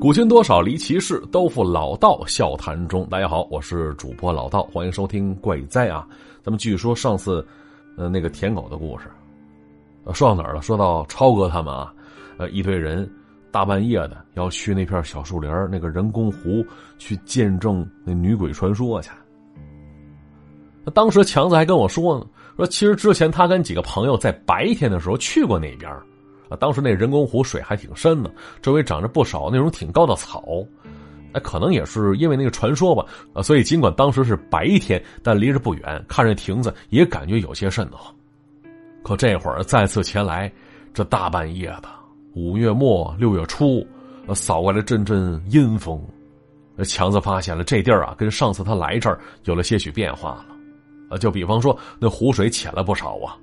古今多少离奇事，都付老道笑谈中。大家好，我是主播老道，欢迎收听怪哉啊！咱们继续说上次，呃，那个舔狗的故事。说到哪儿了？说到超哥他们啊，呃，一堆人大半夜的要去那片小树林那个人工湖去见证那女鬼传说去。那当时强子还跟我说呢，说其实之前他跟几个朋友在白天的时候去过那边。啊，当时那人工湖水还挺深的，周围长着不少那种挺高的草，哎，可能也是因为那个传说吧，啊，所以尽管当时是白天，但离着不远，看着亭子也感觉有些瘆得慌。可这会儿再次前来，这大半夜的，五月末六月初，扫过来阵阵阴风，强子发现了这地儿啊，跟上次他来这儿有了些许变化了，啊，就比方说那湖水浅了不少啊。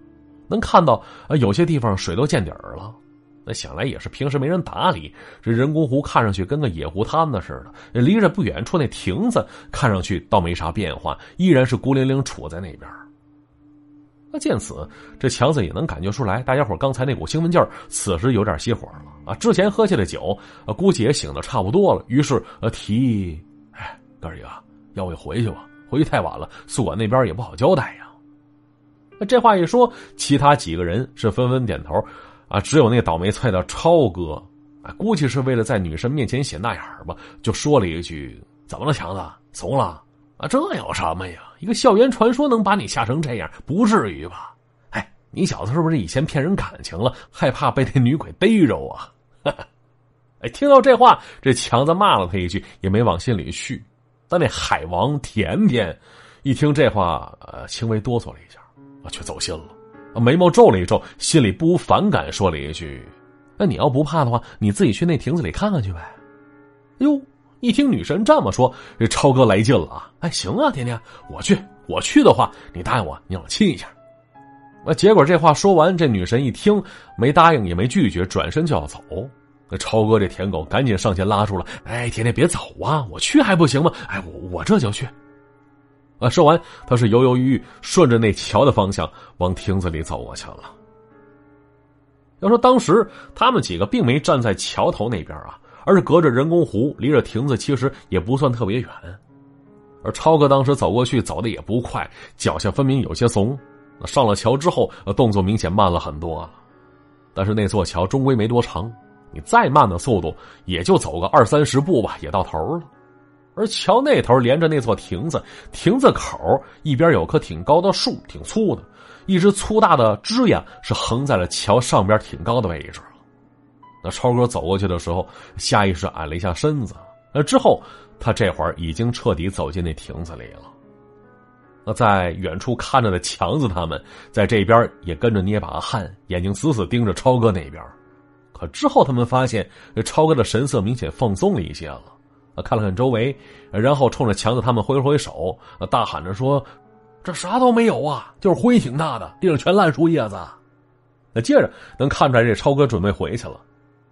能看到啊，有些地方水都见底儿了，那想来也是平时没人打理。这人工湖看上去跟个野湖滩子似的，离着不远处那亭子看上去倒没啥变化，依然是孤零零杵在那边。那见此，这强子也能感觉出来，大家伙刚才那股兴奋劲儿，此时有点熄火了啊。之前喝下的酒，啊，估计也醒的差不多了。于是，呃，提议，哎，哥几个，要不就回去吧，回去太晚了，宿管那边也不好交代呀。这话一说，其他几个人是纷纷点头，啊，只有那倒霉菜的超哥，啊，估计是为了在女神面前显大眼吧，就说了一句：“怎么了，强子，怂了？啊，这有什么呀？一个校园传说能把你吓成这样，不至于吧？哎，你小子是不是以前骗人感情了，害怕被那女鬼逮着啊？” 哎，听到这话，这强子骂了他一句，也没往心里去。但那海王甜甜一听这话，呃，轻微哆嗦了一下。却走心了，眉毛皱了一皱，心里不无反感，说了一句：“那你要不怕的话，你自己去那亭子里看看去呗。”哟，一听女神这么说，这超哥来劲了啊！哎，行啊，甜甜，我去，我去的话，你答应我，你让我亲一下。那结果这话说完，这女神一听，没答应也没拒绝，转身就要走。那超哥这舔狗赶紧上前拉住了：“哎，甜甜别走啊，我去还不行吗？哎，我我这就去。”啊！说完，他是犹犹豫豫，顺着那桥的方向往亭子里走过去了。要说当时他们几个并没站在桥头那边啊，而是隔着人工湖，离着亭子其实也不算特别远。而超哥当时走过去，走的也不快，脚下分明有些怂。上了桥之后，动作明显慢了很多了。但是那座桥终归没多长，你再慢的速度，也就走个二三十步吧，也到头了。而桥那头连着那座亭子，亭子口一边有棵挺高的树，挺粗的，一只粗大的枝桠是横在了桥上边挺高的位置那超哥走过去的时候，下意识矮了一下身子。那之后，他这会儿已经彻底走进那亭子里了。那在远处看着的强子他们，在这边也跟着捏把汗，眼睛死死盯着超哥那边。可之后他们发现，超哥的神色明显放松了一些了。看了看周围，然后冲着强子他们挥了挥手，大喊着说：“这啥都没有啊，就是灰挺大的，地上全烂树叶子。”那接着能看出来，这超哥准备回去了。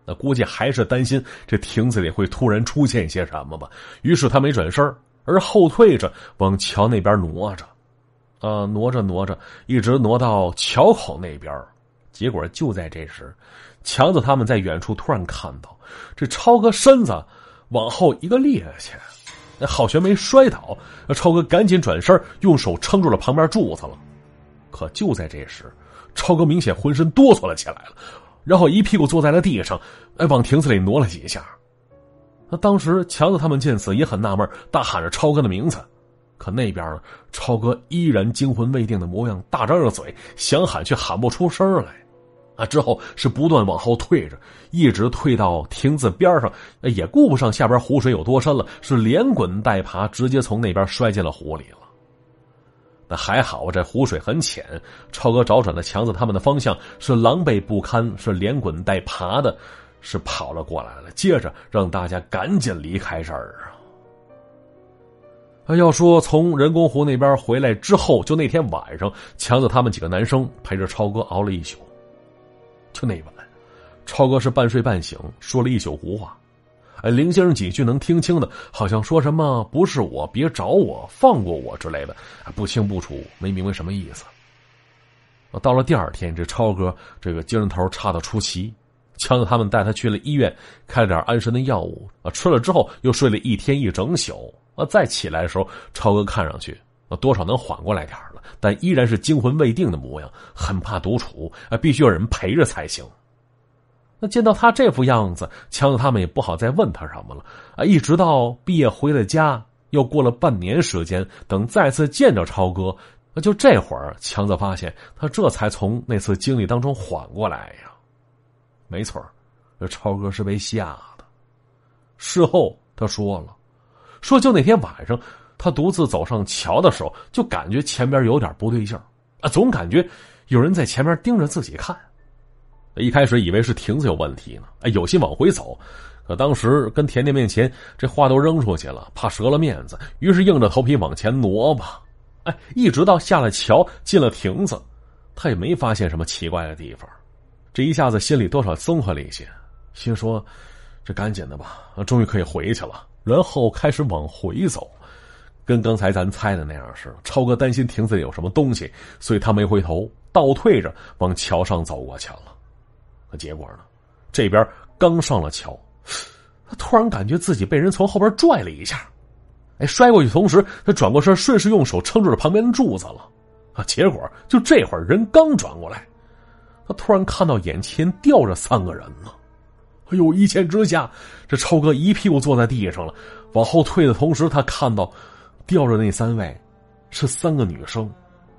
那估计还是担心这亭子里会突然出现一些什么吧。于是他没转身，而后退着往桥那边挪着，啊，挪着挪着，一直挪到桥口那边。结果就在这时，强子他们在远处突然看到这超哥身子。往后一个趔趄，那好悬没摔倒，超哥赶紧转身，用手撑住了旁边柱子了。可就在这时，超哥明显浑身哆嗦了起来了，然后一屁股坐在了地上，哎，往亭子里挪了几下。那当时强子他们见此也很纳闷，大喊着超哥的名字。可那边呢，超哥依然惊魂未定的模样，大张着嘴想喊，却喊不出声来。啊！之后是不断往后退着，一直退到亭子边上，也顾不上下边湖水有多深了，是连滚带爬，直接从那边摔进了湖里了。那还好，这湖水很浅。超哥找准了强子他们的方向，是狼狈不堪，是连滚带爬的，是跑了过来了。接着让大家赶紧离开这儿啊！要说从人工湖那边回来之后，就那天晚上，强子他们几个男生陪着超哥熬了一宿。就那晚，超哥是半睡半醒，说了一宿胡话，哎，林先生几句能听清的，好像说什么“不是我，别找我，放过我”之类的，不清不楚，没明白什么意思。到了第二天，这超哥这个精神头差的出奇，强子他们带他去了医院，开了点安神的药物啊，吃了之后又睡了一天一整宿啊。再起来的时候，超哥看上去啊多少能缓过来点了，但依然是惊魂未定的模样，很怕独处啊，必须有人陪着才行。那见到他这副样子，强子他们也不好再问他什么了啊。一直到毕业回了家，又过了半年时间，等再次见着超哥，那就这会儿，强子发现他这才从那次经历当中缓过来呀。没错这超哥是被吓的。事后他说了，说就那天晚上，他独自走上桥的时候，就感觉前边有点不对劲啊，总感觉有人在前面盯着自己看。一开始以为是亭子有问题呢，哎，有心往回走，可当时跟甜甜面前这话都扔出去了，怕折了面子，于是硬着头皮往前挪吧。哎，一直到下了桥，进了亭子，他也没发现什么奇怪的地方。这一下子心里多少松快了一些，心说：“这赶紧的吧，终于可以回去了。”然后开始往回走，跟刚才咱猜的那样似的。超哥担心亭子里有什么东西，所以他没回头，倒退着往桥上走过去了。可结果呢？这边刚上了桥，他突然感觉自己被人从后边拽了一下，哎，摔过去同时，他转过身，顺势用手撑住了旁边的柱子了。啊，结果就这会儿人刚转过来。他突然看到眼前吊着三个人呢，哎呦！一见之下，这超哥一屁股坐在地上了。往后退的同时，他看到吊着那三位是三个女生，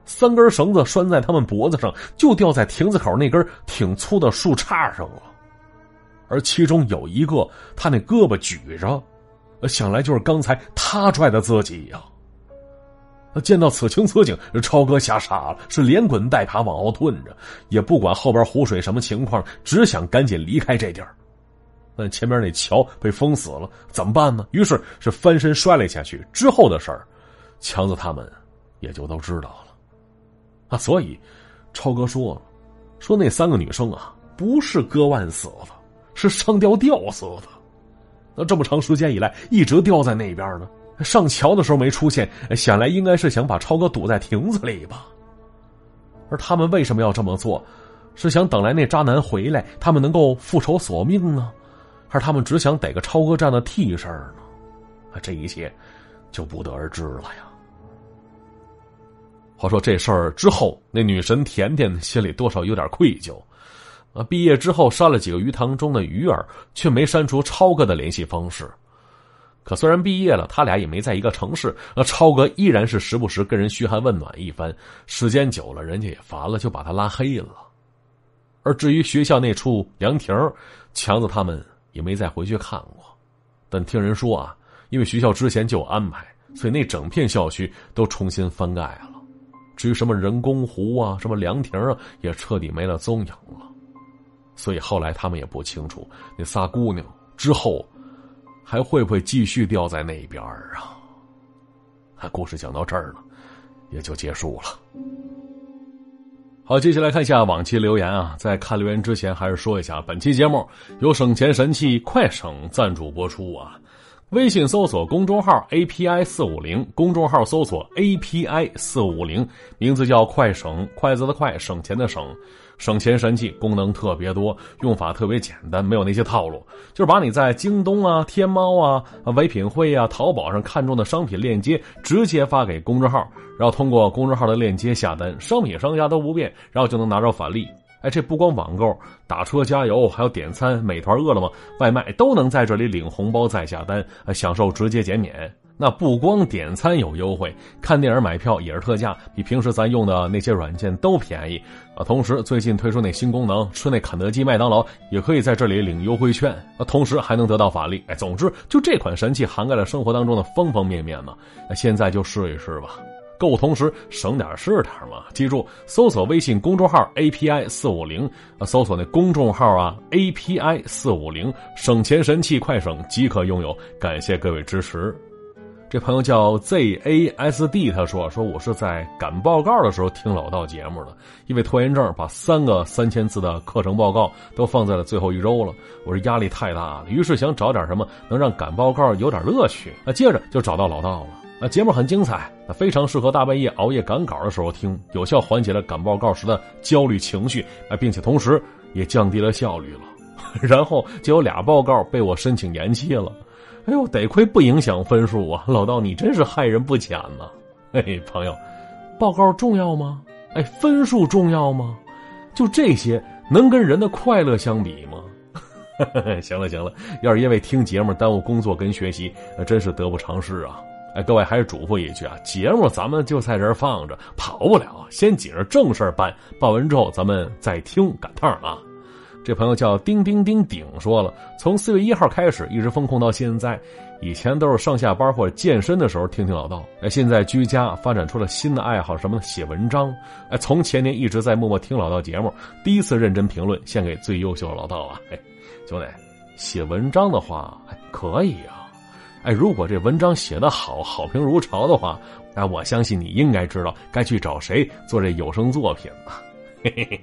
三根绳子拴在他们脖子上，就吊在亭子口那根挺粗的树杈上了。而其中有一个，他那胳膊举着，想来就是刚才他拽的自己呀。见到此情此景，超哥吓傻了，是连滚带爬往后退着，也不管后边湖水什么情况，只想赶紧离开这地儿。但前面那桥被封死了，怎么办呢？于是是翻身摔了下去。之后的事儿，强子他们也就都知道了。啊，所以超哥说，说那三个女生啊，不是割腕死的，是上吊吊死的。那这么长时间以来，一直吊在那边呢。上桥的时候没出现，想来应该是想把超哥堵在亭子里吧。而他们为什么要这么做？是想等来那渣男回来，他们能够复仇索命呢？还是他们只想逮个超哥这样的替身呢？啊这一切就不得而知了呀。话说这事儿之后，那女神甜甜心里多少有点愧疚。啊，毕业之后删了几个鱼塘中的鱼儿，却没删除超哥的联系方式。可虽然毕业了，他俩也没在一个城市。那超哥依然是时不时跟人嘘寒问暖一番，时间久了，人家也烦了，就把他拉黑了。而至于学校那处凉亭，强子他们也没再回去看过。但听人说啊，因为学校之前就有安排，所以那整片校区都重新翻盖了。至于什么人工湖啊，什么凉亭啊，也彻底没了踪影了。所以后来他们也不清楚那仨姑娘之后。还会不会继续掉在那边啊？故事讲到这儿了，也就结束了。好，接下来看一下往期留言啊。在看留言之前，还是说一下，本期节目由省钱神器快省赞助播出啊。微信搜索公众号 API 四五零，公众号搜索 API 四五零，名字叫快省，筷子的快，省钱的省。省钱神器功能特别多，用法特别简单，没有那些套路，就是把你在京东啊、天猫啊、唯品会啊、淘宝上看中的商品链接直接发给公众号，然后通过公众号的链接下单，商品商家都不变，然后就能拿着返利。哎，这不光网购、打车、加油，还有点餐，美团、饿了么、外卖都能在这里领红包再下单，享受直接减免。那不光点餐有优惠，看电影买票也是特价，比平时咱用的那些软件都便宜啊！同时最近推出那新功能，吃那肯德基、麦当劳也可以在这里领优惠券啊，同时还能得到返利。哎，总之就这款神器涵盖了生活当中的方方面面嘛。那现在就试一试吧，购同时省点是点嘛。记住，搜索微信公众号 API 四五零，搜索那公众号啊 API 四五零，省钱神器快省即可拥有。感谢各位支持。这朋友叫 ZASD，他说：“说我是在赶报告的时候听老道节目的，因为拖延症，把三个三千字的课程报告都放在了最后一周了。我是压力太大了，于是想找点什么能让赶报告有点乐趣。啊，接着就找到老道了。啊，节目很精彩，那非常适合大半夜熬夜赶稿的时候听，有效缓解了赶报告时的焦虑情绪，啊，并且同时也降低了效率了。”然后就有俩报告被我申请延期了。哎呦，得亏不影响分数啊！老道，你真是害人不浅呐。嘿，朋友，报告重要吗？哎，分数重要吗？就这些能跟人的快乐相比吗？行了行了，要是因为听节目耽误工作跟学习，那真是得不偿失啊！哎，各位还是嘱咐一句啊，节目咱们就在这儿放着，跑不了，先紧着正事办，办完之后咱们再听，赶趟啊！这朋友叫丁丁丁顶说了，从四月一号开始一直封控到现在，以前都是上下班或者健身的时候听听老道，哎，现在居家发展出了新的爱好，什么写文章，哎，从前年一直在默默听老道节目，第一次认真评论，献给最优秀的老道啊！哎，兄弟，写文章的话还可以啊。哎，如果这文章写得好，好评如潮的话，那，我相信你应该知道该去找谁做这有声作品了。嘿嘿嘿，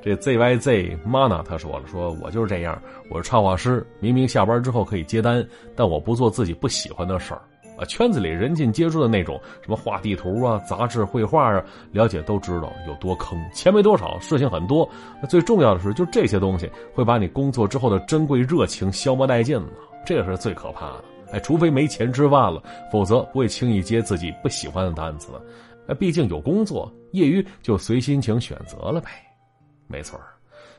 这 ZYZ Mana 他说了，说我就是这样，我是插画师，明明下班之后可以接单，但我不做自己不喜欢的事儿。啊，圈子里人尽皆知的那种什么画地图啊、杂志绘画啊，了解都知道有多坑，钱没多少，事情很多。最重要的是，就这些东西会把你工作之后的珍贵热情消磨殆尽了，这是最可怕的。哎，除非没钱吃饭了，否则不会轻易接自己不喜欢的单子的。哎，毕竟有工作，业余就随心情选择了呗。没错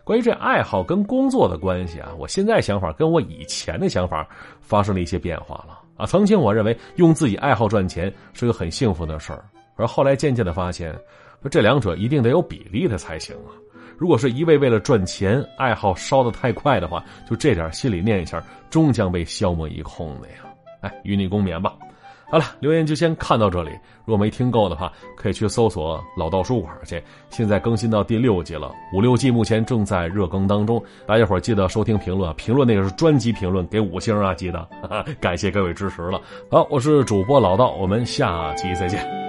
关于这爱好跟工作的关系啊，我现在想法跟我以前的想法发生了一些变化了啊。曾经我认为用自己爱好赚钱是个很幸福的事儿，而后来渐渐的发现，这两者一定得有比例的才行啊。如果是一味为了赚钱，爱好烧得太快的话，就这点心理念想，终将被消磨一空的呀！哎，与你共勉吧。好了，留言就先看到这里。如果没听够的话，可以去搜索老道书馆去。现在更新到第六季了，五六季目前正在热更当中。大家伙记得收听评论，评论那个是专辑评论，给五星啊，记得。哈 哈感谢各位支持了。好，我是主播老道，我们下期再见。